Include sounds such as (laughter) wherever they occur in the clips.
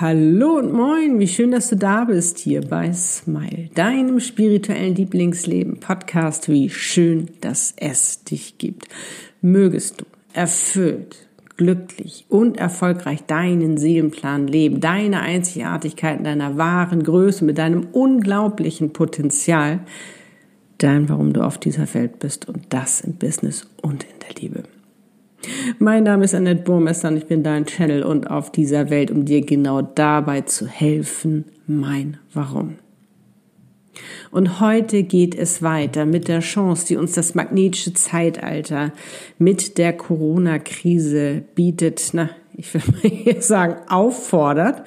Hallo und moin, wie schön, dass du da bist hier bei Smile, deinem spirituellen Lieblingsleben Podcast. Wie schön, dass es dich gibt. Mögest du erfüllt, glücklich und erfolgreich deinen Seelenplan leben, deine Einzigartigkeit in deiner wahren Größe, mit deinem unglaublichen Potenzial, dein, warum du auf dieser Welt bist und das im Business und in der Liebe. Mein Name ist Annette Burmester und ich bin dein Channel und auf dieser Welt, um dir genau dabei zu helfen, mein Warum. Und heute geht es weiter mit der Chance, die uns das magnetische Zeitalter mit der Corona-Krise bietet, na, ich will mal (laughs) hier sagen, auffordert,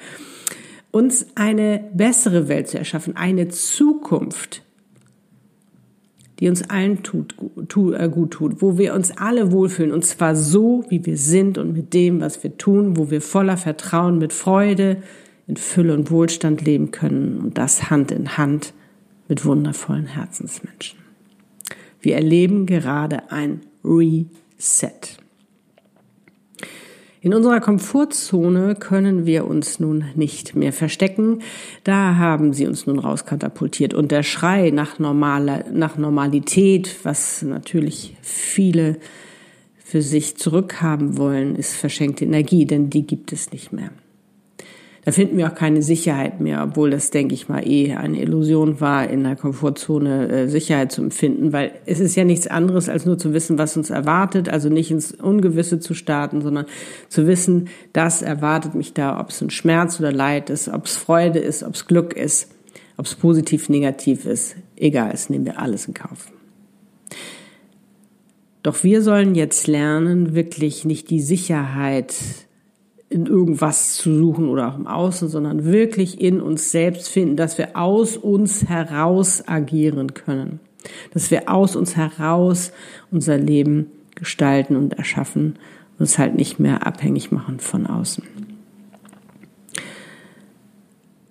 uns eine bessere Welt zu erschaffen, eine Zukunft, die uns allen tut, tu, äh, gut tut, wo wir uns alle wohlfühlen und zwar so, wie wir sind und mit dem, was wir tun, wo wir voller Vertrauen, mit Freude, in Fülle und Wohlstand leben können und das Hand in Hand mit wundervollen Herzensmenschen. Wir erleben gerade ein Reset. In unserer Komfortzone können wir uns nun nicht mehr verstecken. Da haben sie uns nun rauskatapultiert. Und der Schrei nach, normaler, nach Normalität, was natürlich viele für sich zurückhaben wollen, ist verschenkte Energie, denn die gibt es nicht mehr. Da finden wir auch keine Sicherheit mehr, obwohl das, denke ich mal, eh eine Illusion war, in der Komfortzone äh, Sicherheit zu empfinden, weil es ist ja nichts anderes, als nur zu wissen, was uns erwartet, also nicht ins Ungewisse zu starten, sondern zu wissen, das erwartet mich da, ob es ein Schmerz oder Leid ist, ob es Freude ist, ob es Glück ist, ob es positiv, negativ ist, egal, es nehmen wir alles in Kauf. Doch wir sollen jetzt lernen, wirklich nicht die Sicherheit in irgendwas zu suchen oder auch im Außen, sondern wirklich in uns selbst finden, dass wir aus uns heraus agieren können, dass wir aus uns heraus unser Leben gestalten und erschaffen und uns halt nicht mehr abhängig machen von außen.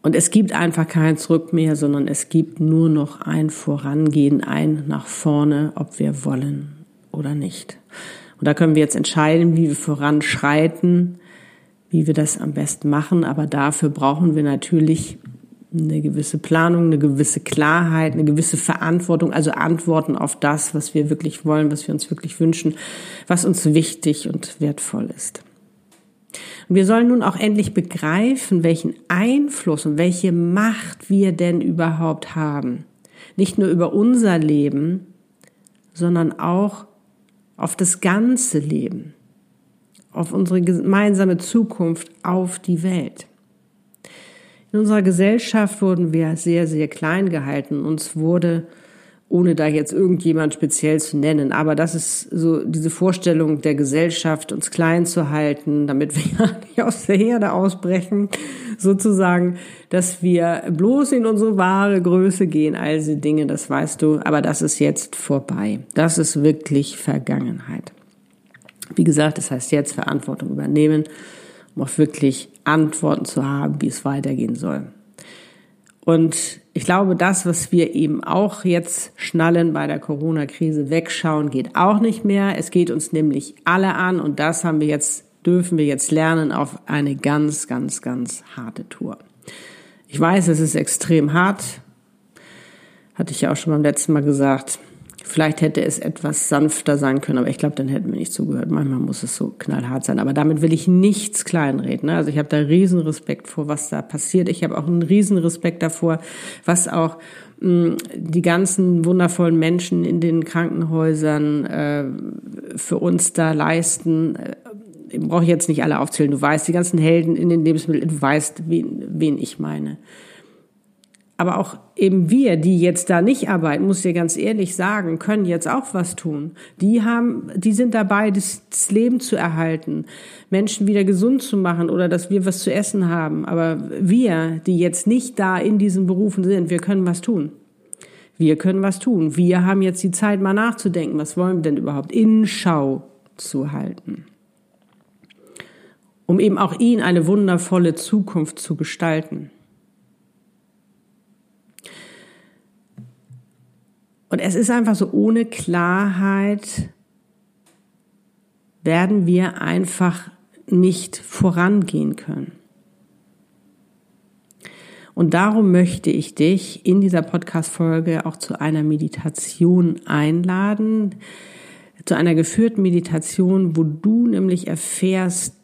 Und es gibt einfach kein Zurück mehr, sondern es gibt nur noch ein Vorangehen, ein nach vorne, ob wir wollen oder nicht. Und da können wir jetzt entscheiden, wie wir voranschreiten, wie wir das am besten machen. Aber dafür brauchen wir natürlich eine gewisse Planung, eine gewisse Klarheit, eine gewisse Verantwortung, also Antworten auf das, was wir wirklich wollen, was wir uns wirklich wünschen, was uns wichtig und wertvoll ist. Und wir sollen nun auch endlich begreifen, welchen Einfluss und welche Macht wir denn überhaupt haben. Nicht nur über unser Leben, sondern auch auf das ganze Leben auf unsere gemeinsame Zukunft, auf die Welt. In unserer Gesellschaft wurden wir sehr, sehr klein gehalten. Uns wurde, ohne da jetzt irgendjemand speziell zu nennen, aber das ist so diese Vorstellung der Gesellschaft, uns klein zu halten, damit wir (laughs) ja nicht aus der Herde ausbrechen, sozusagen, dass wir bloß in unsere wahre Größe gehen, all diese Dinge, das weißt du, aber das ist jetzt vorbei. Das ist wirklich Vergangenheit. Wie gesagt, das heißt jetzt Verantwortung übernehmen, um auch wirklich Antworten zu haben, wie es weitergehen soll. Und ich glaube, das, was wir eben auch jetzt schnallen bei der Corona-Krise, wegschauen, geht auch nicht mehr. Es geht uns nämlich alle an und das haben wir jetzt, dürfen wir jetzt lernen auf eine ganz, ganz, ganz harte Tour. Ich weiß, es ist extrem hart. Hatte ich ja auch schon beim letzten Mal gesagt. Vielleicht hätte es etwas sanfter sein können, aber ich glaube, dann hätten wir nicht zugehört. Manchmal muss es so knallhart sein. Aber damit will ich nichts kleinreden. Ne? Also ich habe da riesen Respekt vor, was da passiert. Ich habe auch einen riesen Respekt davor, was auch mh, mm, die ganzen wundervollen Menschen in den Krankenhäusern äh, für uns da leisten. Äh, brauche ich jetzt nicht alle aufzählen. Du weißt, die ganzen Helden in den Lebensmitteln, du weißt, wen, wen ich meine aber auch eben wir, die jetzt da nicht arbeiten, muss ich ganz ehrlich sagen, können jetzt auch was tun. Die haben, die sind dabei, das, das, Leben zu erhalten, Menschen wieder gesund zu machen oder dass wir was zu essen haben. Aber wir, die jetzt nicht da in diesen Berufen sind, wir können was tun. Wir können was tun. Wir haben jetzt die Zeit, mal nachzudenken, was wollen wir denn überhaupt in Schau zu halten. Um eben auch ihnen eine wundervolle Zukunft zu gestalten. Und es ist einfach so, ohne Klarheit werden wir einfach nicht vorangehen können. Und darum möchte ich dich in dieser Podcast-Folge auch zu einer Meditation einladen, zu einer geführten Meditation, wo du nämlich erfährst,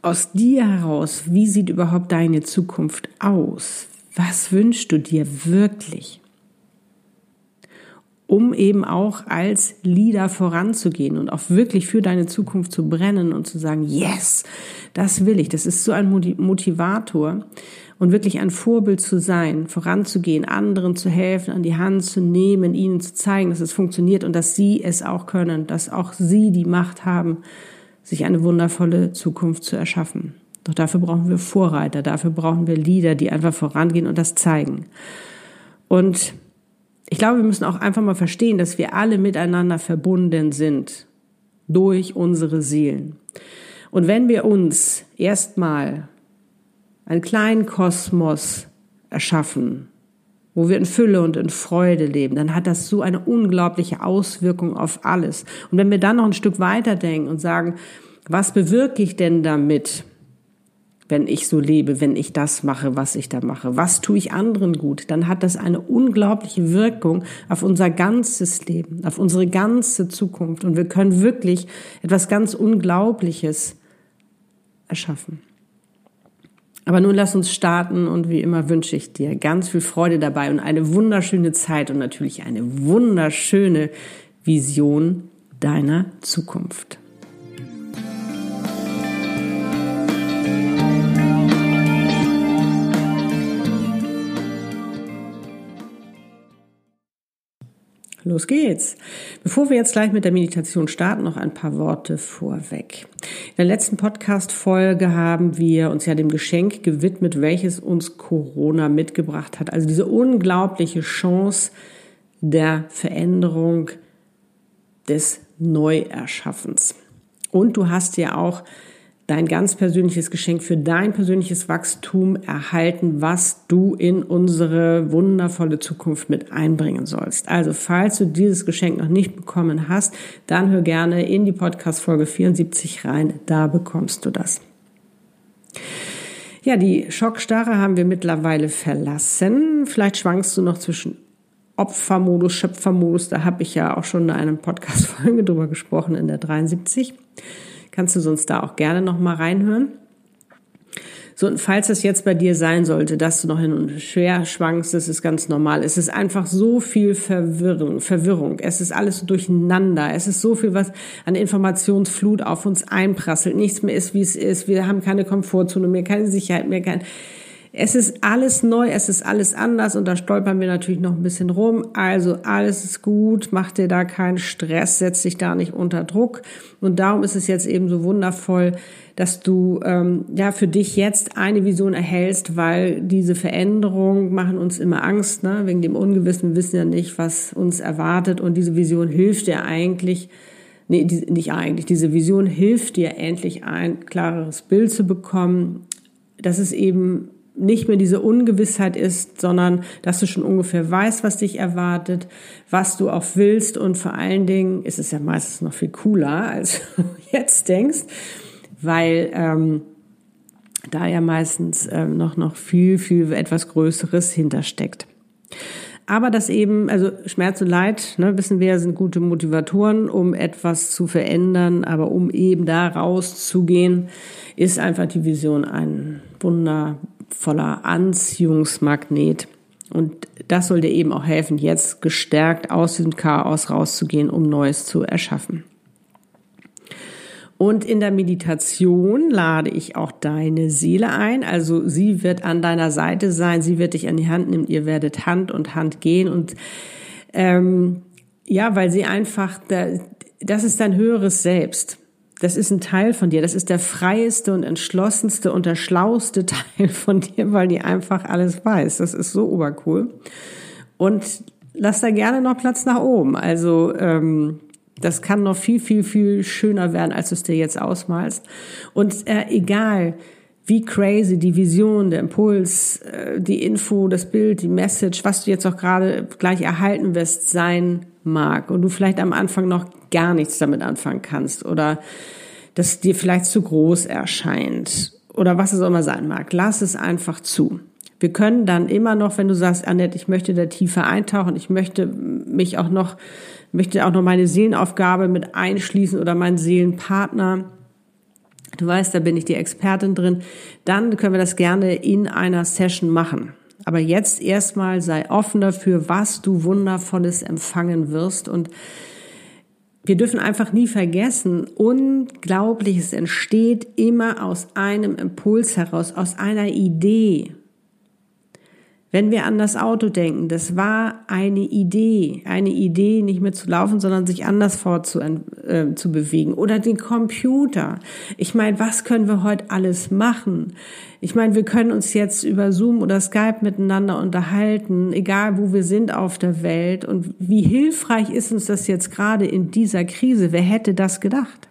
aus dir heraus, wie sieht überhaupt deine Zukunft aus? Was wünschst du dir wirklich? Um eben auch als Leader voranzugehen und auch wirklich für deine Zukunft zu brennen und zu sagen, yes, das will ich. Das ist so ein Motivator und wirklich ein Vorbild zu sein, voranzugehen, anderen zu helfen, an die Hand zu nehmen, ihnen zu zeigen, dass es funktioniert und dass sie es auch können, dass auch sie die Macht haben, sich eine wundervolle Zukunft zu erschaffen. Doch dafür brauchen wir Vorreiter, dafür brauchen wir Leader, die einfach vorangehen und das zeigen. Und ich glaube, wir müssen auch einfach mal verstehen, dass wir alle miteinander verbunden sind durch unsere Seelen. Und wenn wir uns erstmal einen kleinen Kosmos erschaffen, wo wir in Fülle und in Freude leben, dann hat das so eine unglaubliche Auswirkung auf alles. Und wenn wir dann noch ein Stück weiter denken und sagen, was bewirke ich denn damit, wenn ich so lebe, wenn ich das mache, was ich da mache? Was tue ich anderen gut? Dann hat das eine unglaubliche Wirkung auf unser ganzes Leben, auf unsere ganze Zukunft. Und wir können wirklich etwas ganz Unglaubliches erschaffen. Aber nun lass uns starten und wie immer wünsche ich dir ganz viel Freude dabei und eine wunderschöne Zeit und natürlich eine wunderschöne Vision deiner Zukunft. Los geht's. Bevor wir jetzt gleich mit der Meditation starten, noch ein paar Worte vorweg. In der letzten Podcast-Folge haben wir uns ja dem Geschenk gewidmet, welches uns Corona mitgebracht hat. Also diese unglaubliche Chance der Veränderung des Neuerschaffens. Und du hast ja auch dein ganz persönliches Geschenk für dein persönliches Wachstum erhalten, was du in unsere wundervolle Zukunft mit einbringen sollst. Also, falls du dieses Geschenk noch nicht bekommen hast, dann hör gerne in die Podcast Folge 74 rein, da bekommst du das. Ja, die Schockstarre haben wir mittlerweile verlassen. Vielleicht schwankst du noch zwischen Opfermodus, Schöpfermodus, da habe ich ja auch schon in einem Podcast Folge drüber gesprochen in der 73 kannst du sonst da auch gerne noch mal reinhören. So, und falls es jetzt bei dir sein sollte, dass du noch hin und schwer schwankst, das ist ganz normal. Es ist einfach so viel Verwirrung, Verwirrung. Es ist alles durcheinander. Es ist so viel, was an Informationsflut auf uns einprasselt. Nichts mehr ist, wie es ist. Wir haben keine Komfortzone mehr, keine Sicherheit mehr, kein, es ist alles neu, es ist alles anders und da stolpern wir natürlich noch ein bisschen rum. Also alles ist gut, mach dir da keinen Stress, setz dich da nicht unter Druck. Und darum ist es jetzt eben so wundervoll, dass du ähm, ja für dich jetzt eine Vision erhältst, weil diese Veränderungen machen uns immer Angst, ne? wegen dem Ungewissen. Wir wissen ja nicht, was uns erwartet und diese Vision hilft dir eigentlich, nee, die, nicht eigentlich, diese Vision hilft dir endlich ein klareres Bild zu bekommen, dass es eben nicht mehr diese Ungewissheit ist, sondern dass du schon ungefähr weißt, was dich erwartet, was du auch willst und vor allen Dingen ist es ja meistens noch viel cooler, als du (laughs) jetzt denkst, weil ähm, da ja meistens ähm, noch noch viel viel etwas Größeres hintersteckt. Aber das eben, also Schmerz und Leid, ne, wissen wir, sind gute Motivatoren, um etwas zu verändern, aber um eben da rauszugehen, ist einfach die Vision ein Wunder, voller Anziehungsmagnet. Und das soll dir eben auch helfen, jetzt gestärkt aus diesem Chaos rauszugehen, um Neues zu erschaffen. Und in der Meditation lade ich auch deine Seele ein. Also sie wird an deiner Seite sein, sie wird dich an die Hand nehmen, ihr werdet Hand und Hand gehen. Und ähm, ja, weil sie einfach, das ist dein höheres Selbst. Das ist ein Teil von dir. Das ist der freieste und entschlossenste und der schlauste (laughs) Teil von dir, weil die einfach alles weiß. Das ist so obercool. Und lass da gerne noch Platz nach oben. Also ähm, das kann noch viel, viel, viel schöner werden, als du es dir jetzt ausmalst. Und äh, egal, wie crazy die Vision, der Impuls, äh, die Info, das Bild, die Message, was du jetzt auch gerade gleich erhalten wirst, sein mag und du vielleicht am Anfang noch gar nichts damit anfangen kannst oder das dir vielleicht zu groß erscheint oder was es auch immer sein mag. Lass es einfach zu. Wir können dann immer noch, wenn du sagst, Annette, ich möchte da tiefer eintauchen, ich möchte mich auch noch, möchte auch noch meine Seelenaufgabe mit einschließen oder meinen Seelenpartner. Du weißt, da bin ich die Expertin drin. Dann können wir das gerne in einer Session machen. Aber jetzt erstmal sei offen dafür, was du Wundervolles empfangen wirst und wir dürfen einfach nie vergessen, Unglaubliches entsteht immer aus einem Impuls heraus, aus einer Idee. Wenn wir an das Auto denken, das war eine Idee, eine Idee, nicht mehr zu laufen, sondern sich anders fortzubewegen. Äh, Oder den Computer. Ich meine, was können wir heute alles machen? Ich meine, wir können uns jetzt über Zoom oder Skype miteinander unterhalten, egal wo wir sind auf der Welt. Und wie hilfreich ist uns das jetzt gerade in dieser Krise? Wer hätte das gedacht?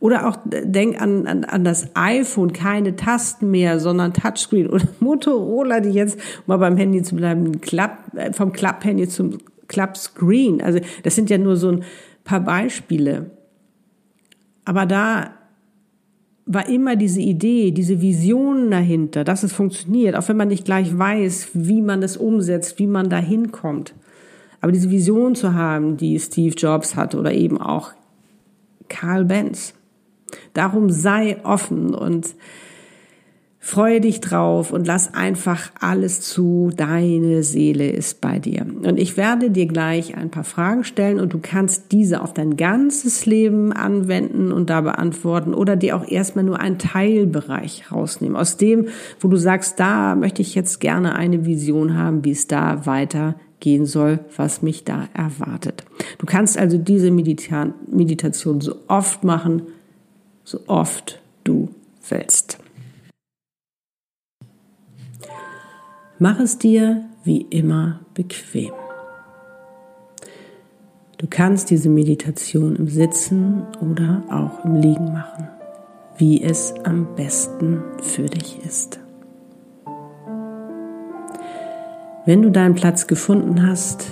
Oder auch denk an, an, an das iPhone, keine Tasten mehr, sondern Touchscreen. Oder (laughs) Motorola, die jetzt, um mal beim Handy zu bleiben, Klapp, äh, vom Klapp-Handy zum Klappscreen. Also das sind ja nur so ein paar Beispiele. Aber da war immer diese Idee, diese Vision dahinter, dass es funktioniert, auch wenn man nicht gleich weiß, wie man es umsetzt, wie man da hinkommt. Aber diese Vision zu haben, die Steve Jobs hatte oder eben auch Karl Benz. Darum sei offen und freue dich drauf und lass einfach alles zu. Deine Seele ist bei dir. Und ich werde dir gleich ein paar Fragen stellen und du kannst diese auf dein ganzes Leben anwenden und da beantworten oder dir auch erstmal nur einen Teilbereich rausnehmen. Aus dem, wo du sagst, da möchte ich jetzt gerne eine Vision haben, wie es da weiter gehen soll, was mich da erwartet. Du kannst also diese Meditation so oft machen, so oft du willst. Mach es dir wie immer bequem. Du kannst diese Meditation im Sitzen oder auch im Liegen machen, wie es am besten für dich ist. Wenn du deinen Platz gefunden hast,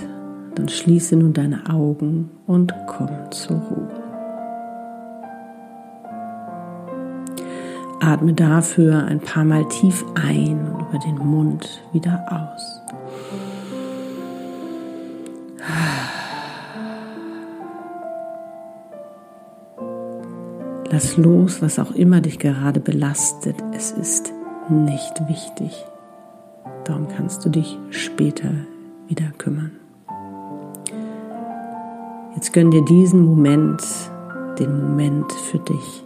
dann schließe nun deine Augen und komm zur Ruhe. Atme dafür ein paar Mal tief ein und über den Mund wieder aus. Lass los, was auch immer dich gerade belastet. Es ist nicht wichtig. Darum kannst du dich später wieder kümmern. Jetzt gönn dir diesen Moment, den Moment für dich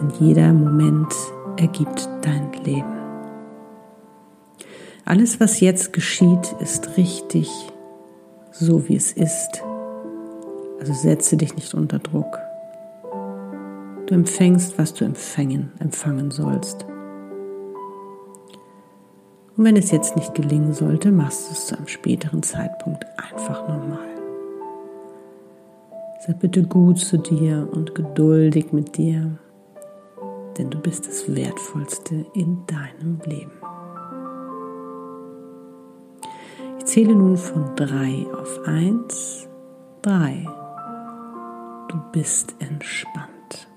denn jeder Moment ergibt dein Leben. Alles, was jetzt geschieht, ist richtig, so wie es ist. Also setze dich nicht unter Druck. Du empfängst, was du empfangen, empfangen sollst. Und wenn es jetzt nicht gelingen sollte, machst du es zu einem späteren Zeitpunkt einfach nochmal. Sei bitte gut zu dir und geduldig mit dir denn du bist das Wertvollste in deinem Leben. Ich zähle nun von drei auf eins. Drei. Du bist entspannt.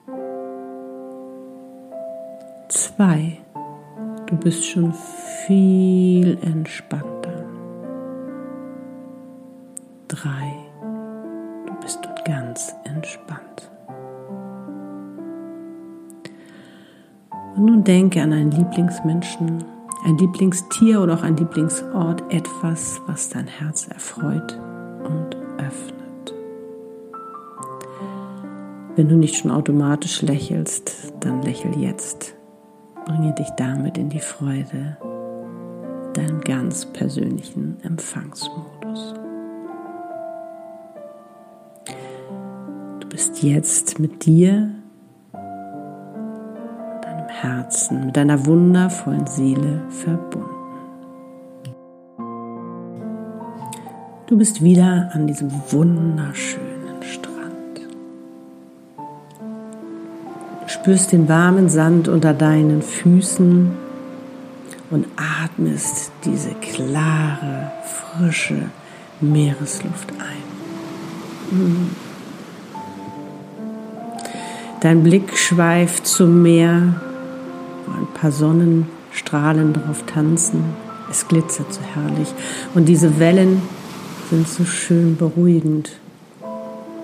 Zwei. Du bist schon viel entspannter. Drei. Du bist ganz entspannt. Und nun denke an einen Lieblingsmenschen, ein Lieblingstier oder auch ein Lieblingsort, etwas, was dein Herz erfreut und öffnet. Wenn du nicht schon automatisch lächelst, dann lächel jetzt. Bringe dich damit in die Freude, deinem ganz persönlichen Empfangsmodus. Du bist jetzt mit dir Herzen, mit deiner wundervollen Seele verbunden. Du bist wieder an diesem wunderschönen Strand. Du spürst den warmen Sand unter deinen Füßen und atmest diese klare, frische Meeresluft ein. Dein Blick schweift zum Meer paar Sonnenstrahlen Strahlen drauf tanzen. Es glitzert so herrlich. Und diese Wellen sind so schön beruhigend,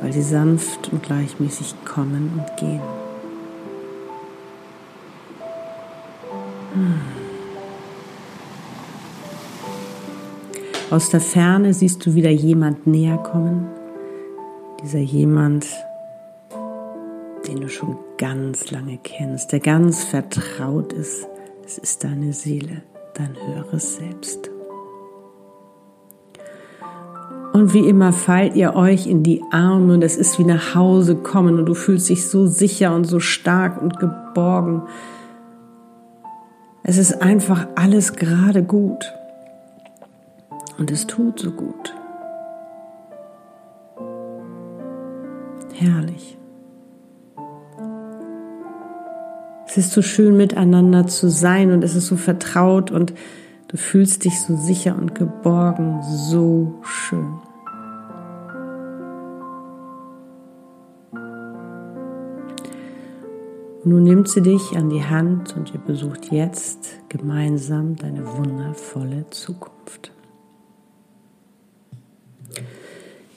weil sie sanft und gleichmäßig kommen und gehen. Aus der Ferne siehst du wieder jemand näher kommen. Dieser jemand, den du schon ganz lange kennst, der ganz vertraut ist. Es ist deine Seele, dein höheres Selbst. Und wie immer fallt ihr euch in die Arme und es ist wie nach Hause kommen und du fühlst dich so sicher und so stark und geborgen. Es ist einfach alles gerade gut. Und es tut so gut. Herrlich. Es ist so schön miteinander zu sein und es ist so vertraut und du fühlst dich so sicher und geborgen, so schön. nun nimmt sie dich an die Hand und ihr besucht jetzt gemeinsam deine wundervolle Zukunft.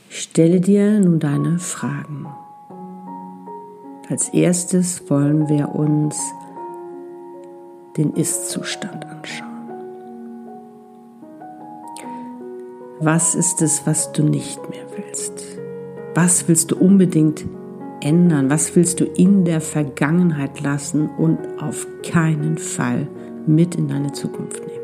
Stelle dir nun deine Fragen. Als erstes wollen wir uns den Ist-Zustand anschauen. Was ist es, was du nicht mehr willst? Was willst du unbedingt ändern? Was willst du in der Vergangenheit lassen und auf keinen Fall mit in deine Zukunft nehmen?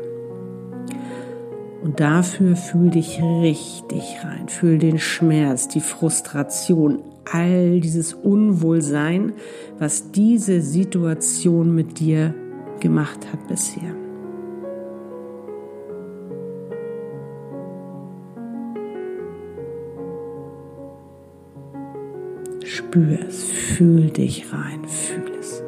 Und dafür fühl dich richtig rein. Fühl den Schmerz, die Frustration, all dieses Unwohlsein, was diese Situation mit dir gemacht hat bisher. Spür es, fühl dich rein, fühl es.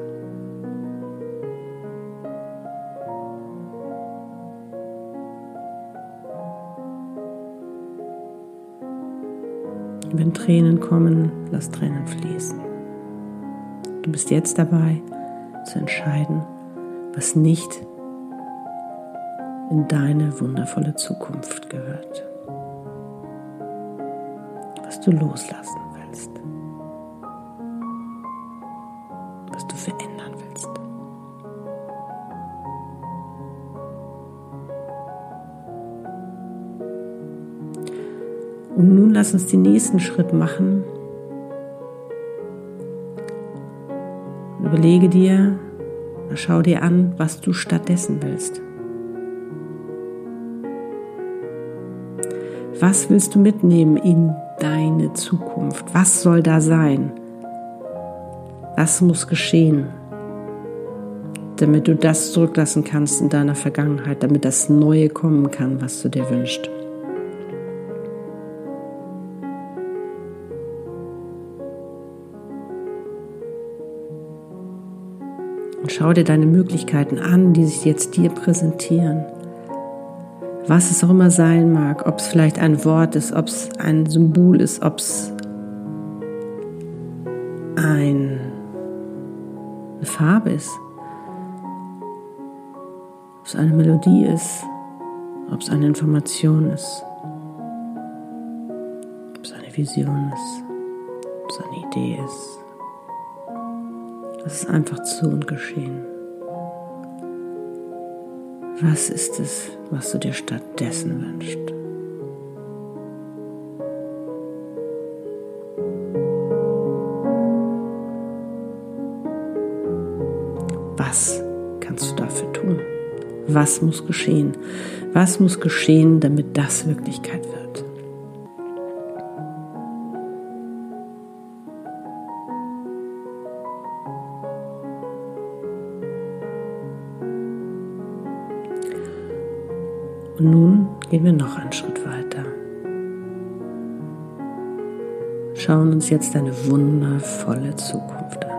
Tränen kommen, lass Tränen fließen. Du bist jetzt dabei zu entscheiden, was nicht in deine wundervolle Zukunft gehört. Was du loslassen willst. Lass uns den nächsten Schritt machen. Überlege dir, schau dir an, was du stattdessen willst. Was willst du mitnehmen in deine Zukunft? Was soll da sein? Was muss geschehen, damit du das zurücklassen kannst in deiner Vergangenheit, damit das Neue kommen kann, was du dir wünschst? Schau dir deine Möglichkeiten an, die sich jetzt dir präsentieren. Was es auch immer sein mag, ob es vielleicht ein Wort ist, ob es ein Symbol ist, ob es ein, eine Farbe ist, ob es eine Melodie ist, ob es eine Information ist, ob es eine Vision ist, ob es eine Idee ist. Lass es einfach zu und geschehen. Was ist es, was du dir stattdessen wünschst? Was kannst du dafür tun? Was muss geschehen? Was muss geschehen, damit das Wirklichkeit wird? Und nun gehen wir noch einen Schritt weiter. Schauen uns jetzt deine wundervolle Zukunft an.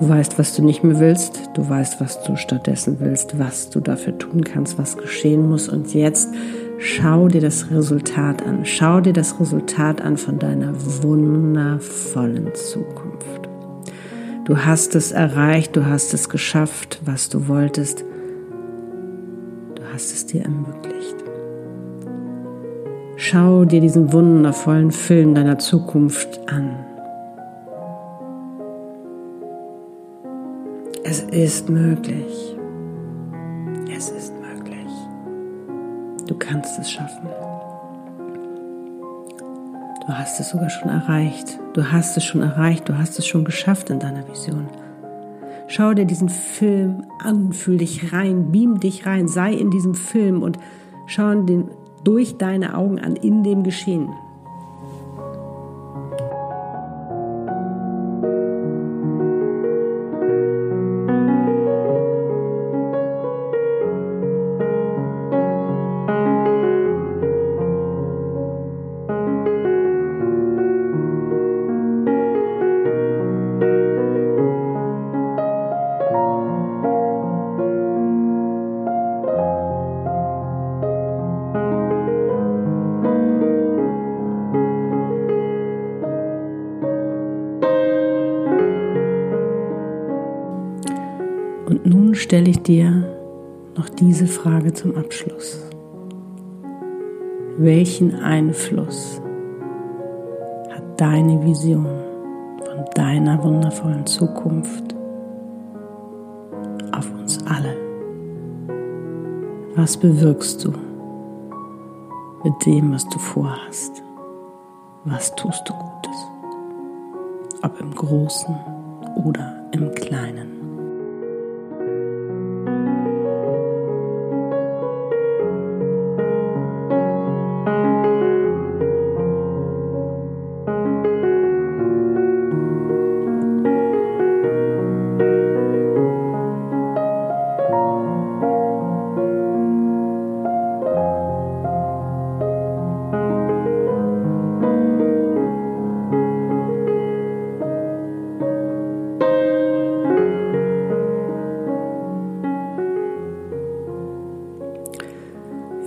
Du weißt, was du nicht mehr willst, du weißt, was du stattdessen willst, was du dafür tun kannst, was geschehen muss. Und jetzt schau dir das Resultat an. Schau dir das Resultat an von deiner wundervollen Zukunft. Du hast es erreicht, du hast es geschafft, was du wolltest. Hast es dir ermöglicht. Schau dir diesen wundervollen Film deiner Zukunft an. Es ist möglich. Es ist möglich. Du kannst es schaffen. Du hast es sogar schon erreicht. Du hast es schon erreicht. Du hast es schon geschafft in deiner Vision. Schau dir diesen Film an, fühl dich rein, beam dich rein, sei in diesem Film und schau den durch deine Augen an in dem Geschehen. Frage zum Abschluss. Welchen Einfluss hat deine Vision von deiner wundervollen Zukunft auf uns alle? Was bewirkst du mit dem, was du vorhast? Was tust du Gutes? Ob im Großen oder im Kleinen.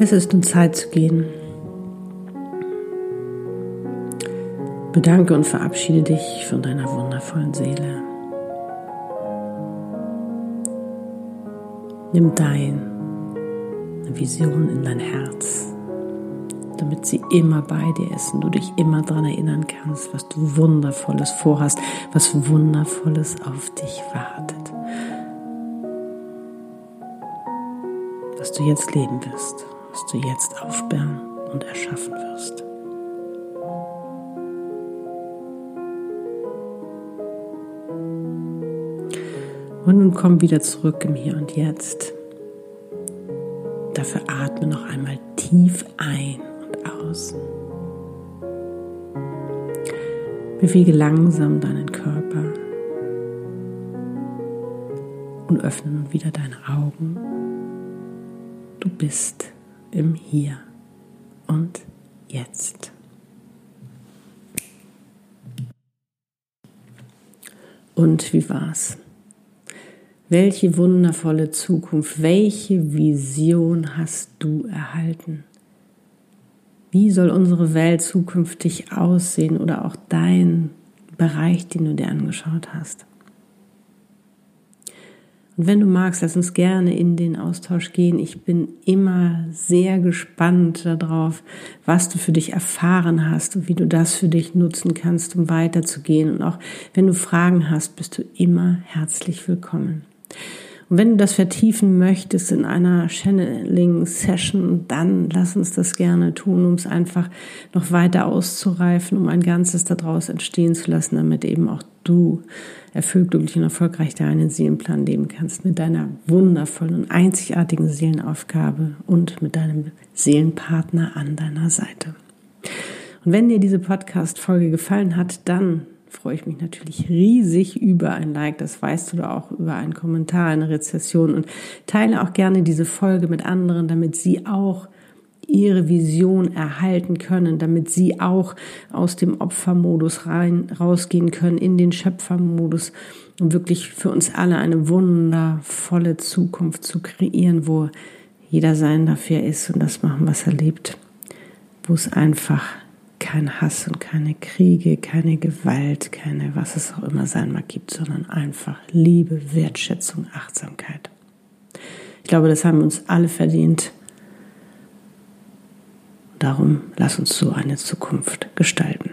Es ist nun Zeit zu gehen. Bedanke und verabschiede dich von deiner wundervollen Seele. Nimm deine Vision in dein Herz, damit sie immer bei dir ist und du dich immer daran erinnern kannst, was du Wundervolles vorhast, was Wundervolles auf dich wartet, was du jetzt leben wirst du jetzt aufbauen und erschaffen wirst. Und nun komm wieder zurück im Hier und Jetzt. Dafür atme noch einmal tief ein und aus. Bewege langsam deinen Körper und öffne nun wieder deine Augen. Du bist im Hier und Jetzt. Und wie war's? Welche wundervolle Zukunft, welche Vision hast du erhalten? Wie soll unsere Welt zukünftig aussehen oder auch dein Bereich, den du dir angeschaut hast? Und wenn du magst, lass uns gerne in den Austausch gehen. Ich bin immer sehr gespannt darauf, was du für dich erfahren hast und wie du das für dich nutzen kannst, um weiterzugehen. Und auch wenn du Fragen hast, bist du immer herzlich willkommen. Und wenn du das vertiefen möchtest in einer Channeling-Session, dann lass uns das gerne tun, um es einfach noch weiter auszureifen, um ein Ganzes daraus entstehen zu lassen, damit eben auch du erfüllt, glücklich und erfolgreich deinen Seelenplan leben kannst mit deiner wundervollen und einzigartigen Seelenaufgabe und mit deinem Seelenpartner an deiner Seite. Und wenn dir diese Podcast-Folge gefallen hat, dann freue ich mich natürlich riesig über ein Like, das weißt du da auch, über einen Kommentar, eine Rezession und teile auch gerne diese Folge mit anderen, damit sie auch ihre Vision erhalten können, damit sie auch aus dem Opfermodus rein, rausgehen können in den Schöpfermodus, um wirklich für uns alle eine wundervolle Zukunft zu kreieren, wo jeder sein dafür ist und das machen, was er lebt, wo es einfach kein Hass und keine Kriege, keine Gewalt, keine was es auch immer sein mag gibt, sondern einfach Liebe, Wertschätzung, Achtsamkeit. Ich glaube, das haben wir uns alle verdient. Darum lass uns so eine Zukunft gestalten.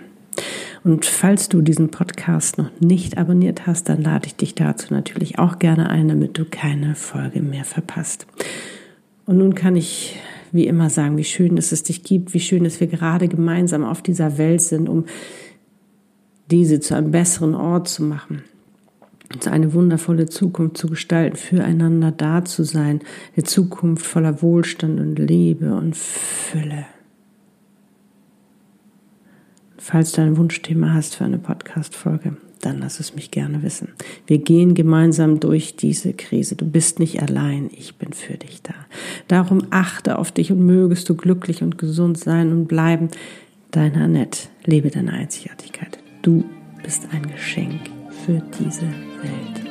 Und falls du diesen Podcast noch nicht abonniert hast, dann lade ich dich dazu natürlich auch gerne ein, damit du keine Folge mehr verpasst. Und nun kann ich wie immer sagen, wie schön dass es dich gibt, wie schön, dass wir gerade gemeinsam auf dieser Welt sind, um diese zu einem besseren Ort zu machen, zu eine wundervolle Zukunft zu gestalten, füreinander da zu sein, eine Zukunft voller Wohlstand und Liebe und Fülle. Falls du ein Wunschthema hast für eine Podcast-Folge, dann lass es mich gerne wissen. Wir gehen gemeinsam durch diese Krise. Du bist nicht allein, ich bin für dich da. Darum achte auf dich und mögest du glücklich und gesund sein und bleiben. Deine Annette, lebe deine Einzigartigkeit. Du bist ein Geschenk für diese Welt.